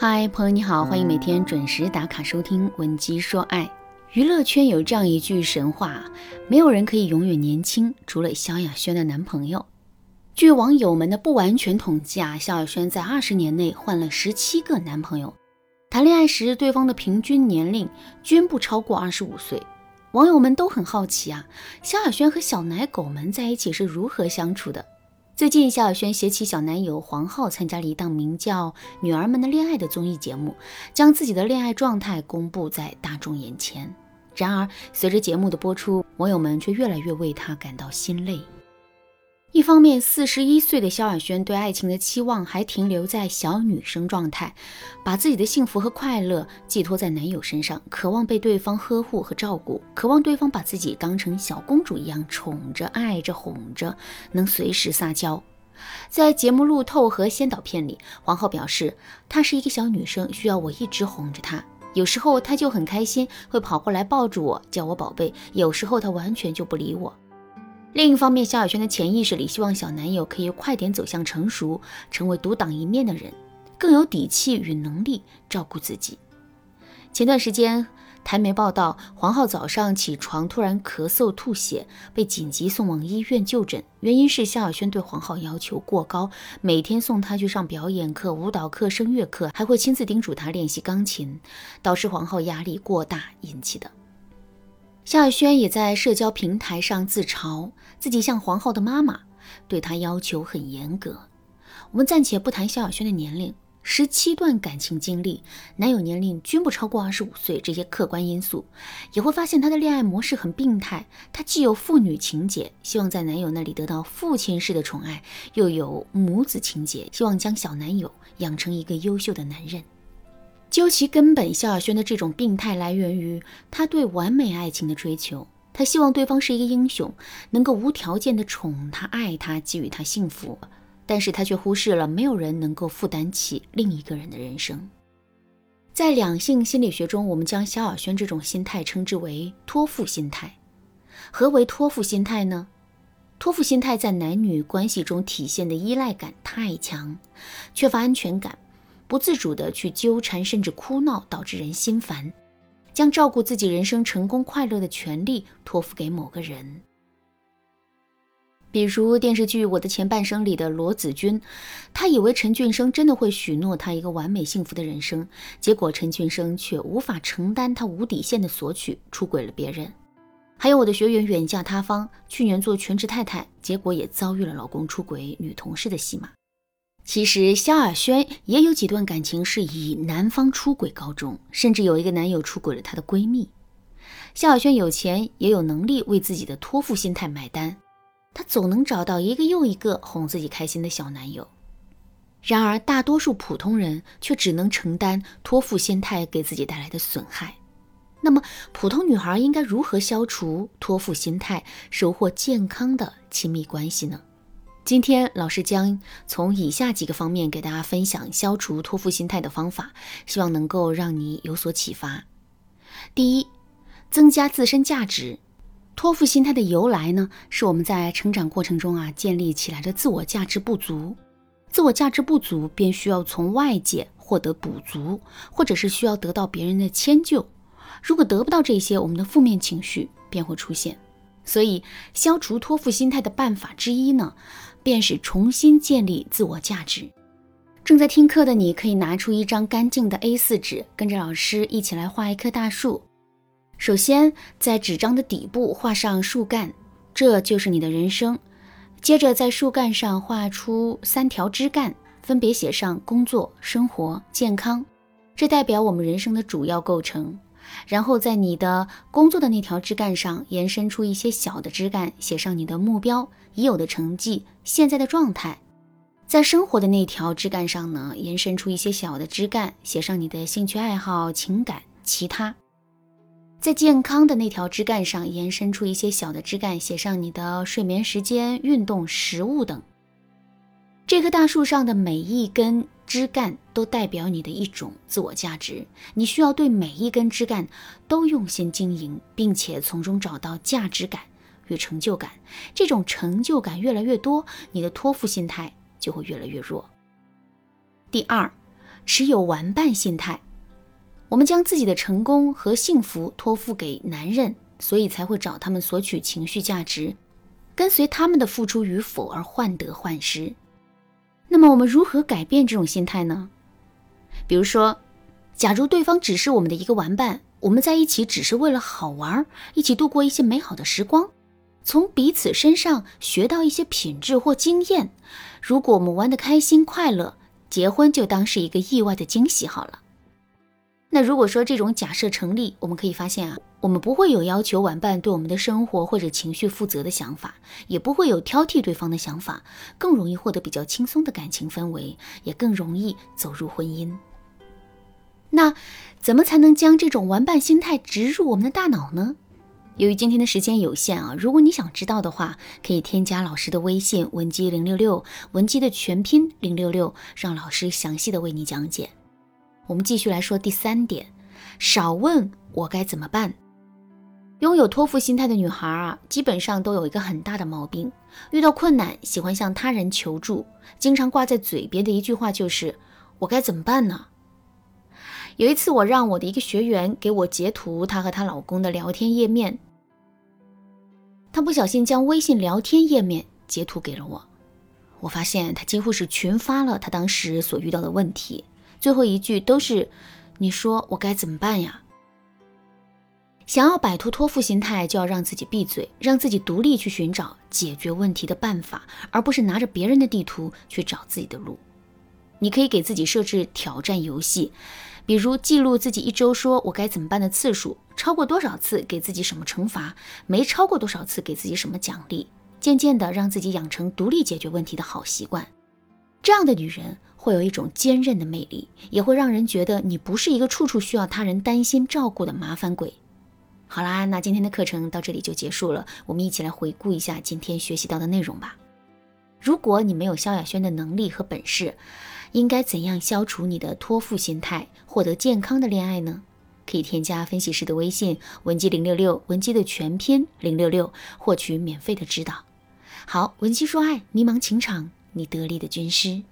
嗨，朋友你好，欢迎每天准时打卡收听《闻鸡说爱》。娱乐圈有这样一句神话：没有人可以永远年轻，除了萧亚轩的男朋友。据网友们的不完全统计啊，萧亚轩在二十年内换了十七个男朋友，谈恋爱时对方的平均年龄均不超过二十五岁。网友们都很好奇啊，萧亚轩和小奶狗们在一起是如何相处的？最近，萧亚轩携其小男友黄浩参加了一档名叫《女儿们的恋爱》的综艺节目，将自己的恋爱状态公布在大众眼前。然而，随着节目的播出，网友们却越来越为他感到心累。方面，四十一岁的萧亚轩对爱情的期望还停留在小女生状态，把自己的幸福和快乐寄托在男友身上，渴望被对方呵护和照顾，渴望对方把自己当成小公主一样宠着、爱着、哄着，能随时撒娇。在节目路透和先导片里，黄浩表示，她是一个小女生，需要我一直哄着她，有时候她就很开心，会跑过来抱住我，叫我宝贝；有时候她完全就不理我。另一方面，萧亚轩的潜意识里希望小男友可以快点走向成熟，成为独当一面的人，更有底气与能力照顾自己。前段时间，台媒报道黄浩早上起床突然咳嗽吐血，被紧急送往医院就诊，原因是萧亚轩对黄浩要求过高，每天送他去上表演课、舞蹈课、声乐课，还会亲自叮嘱他练习钢琴，导致黄浩压力过大引起的。萧亚轩也在社交平台上自嘲自己像黄浩的妈妈，对她要求很严格。我们暂且不谈萧亚轩的年龄，十七段感情经历，男友年龄均不超过二十五岁，这些客观因素也会发现她的恋爱模式很病态。她既有父女情节，希望在男友那里得到父亲式的宠爱，又有母子情节，希望将小男友养成一个优秀的男人。究其根本，萧亚轩的这种病态来源于他对完美爱情的追求。他希望对方是一个英雄，能够无条件的宠他、爱他、给予他幸福。但是他却忽视了没有人能够负担起另一个人的人生。在两性心理学中，我们将萧亚轩这种心态称之为托付心态。何为托付心态呢？托付心态在男女关系中体现的依赖感太强，缺乏安全感。不自主的去纠缠，甚至哭闹，导致人心烦，将照顾自己人生成功快乐的权利托付给某个人。比如电视剧《我的前半生》里的罗子君，他以为陈俊生真的会许诺他一个完美幸福的人生，结果陈俊生却无法承担他无底线的索取，出轨了别人。还有我的学员远嫁他方，去年做全职太太，结果也遭遇了老公出轨女同事的戏码。其实萧亚轩也有几段感情是以男方出轨告终，甚至有一个男友出轨了她的闺蜜。萧亚轩有钱也有能力为自己的托付心态买单，她总能找到一个又一个哄自己开心的小男友。然而大多数普通人却只能承担托付心态给自己带来的损害。那么普通女孩应该如何消除托付心态，收获健康的亲密关系呢？今天老师将从以下几个方面给大家分享消除托付心态的方法，希望能够让你有所启发。第一，增加自身价值。托付心态的由来呢，是我们在成长过程中啊建立起来的自我价值不足，自我价值不足便需要从外界获得补足，或者是需要得到别人的迁就。如果得不到这些，我们的负面情绪便会出现。所以，消除托付心态的办法之一呢？便是重新建立自我价值。正在听课的你，可以拿出一张干净的 A4 纸，跟着老师一起来画一棵大树。首先，在纸张的底部画上树干，这就是你的人生。接着，在树干上画出三条枝干，分别写上工作、生活、健康，这代表我们人生的主要构成。然后，在你的工作的那条枝干上延伸出一些小的枝干，写上你的目标。已有的成绩，现在的状态，在生活的那条枝干上呢，延伸出一些小的枝干，写上你的兴趣爱好、情感、其他；在健康的那条枝干上，延伸出一些小的枝干，写上你的睡眠时间、运动、食物等。这棵大树上的每一根枝干都代表你的一种自我价值，你需要对每一根枝干都用心经营，并且从中找到价值感。与成就感，这种成就感越来越多，你的托付心态就会越来越弱。第二，持有玩伴心态。我们将自己的成功和幸福托付给男人，所以才会找他们索取情绪价值，跟随他们的付出与否而患得患失。那么，我们如何改变这种心态呢？比如说，假如对方只是我们的一个玩伴，我们在一起只是为了好玩，一起度过一些美好的时光，从彼此身上学到一些品质或经验。如果我们玩得开心快乐，结婚就当是一个意外的惊喜好了。那如果说这种假设成立，我们可以发现啊，我们不会有要求玩伴对我们的生活或者情绪负责的想法，也不会有挑剔对方的想法，更容易获得比较轻松的感情氛围，也更容易走入婚姻。那怎么才能将这种玩伴心态植入我们的大脑呢？由于今天的时间有限啊，如果你想知道的话，可以添加老师的微信文姬零六六，文姬的全拼零六六，让老师详细的为你讲解。我们继续来说第三点，少问我该怎么办。拥有托付心态的女孩啊，基本上都有一个很大的毛病，遇到困难喜欢向他人求助，经常挂在嘴边的一句话就是“我该怎么办呢？”有一次，我让我的一个学员给我截图她和她老公的聊天页面，她不小心将微信聊天页面截图给了我，我发现她几乎是群发了她当时所遇到的问题。最后一句都是，你说我该怎么办呀？想要摆脱托付心态，就要让自己闭嘴，让自己独立去寻找解决问题的办法，而不是拿着别人的地图去找自己的路。你可以给自己设置挑战游戏，比如记录自己一周说我该怎么办的次数，超过多少次给自己什么惩罚，没超过多少次给自己什么奖励，渐渐的让自己养成独立解决问题的好习惯。这样的女人。会有一种坚韧的魅力，也会让人觉得你不是一个处处需要他人担心照顾的麻烦鬼。好啦，那今天的课程到这里就结束了，我们一起来回顾一下今天学习到的内容吧。如果你没有萧亚轩的能力和本事，应该怎样消除你的托付心态，获得健康的恋爱呢？可以添加分析师的微信文姬零六六，文姬的全拼零六六，获取免费的指导。好，文姬说爱，迷茫情场，你得力的军师。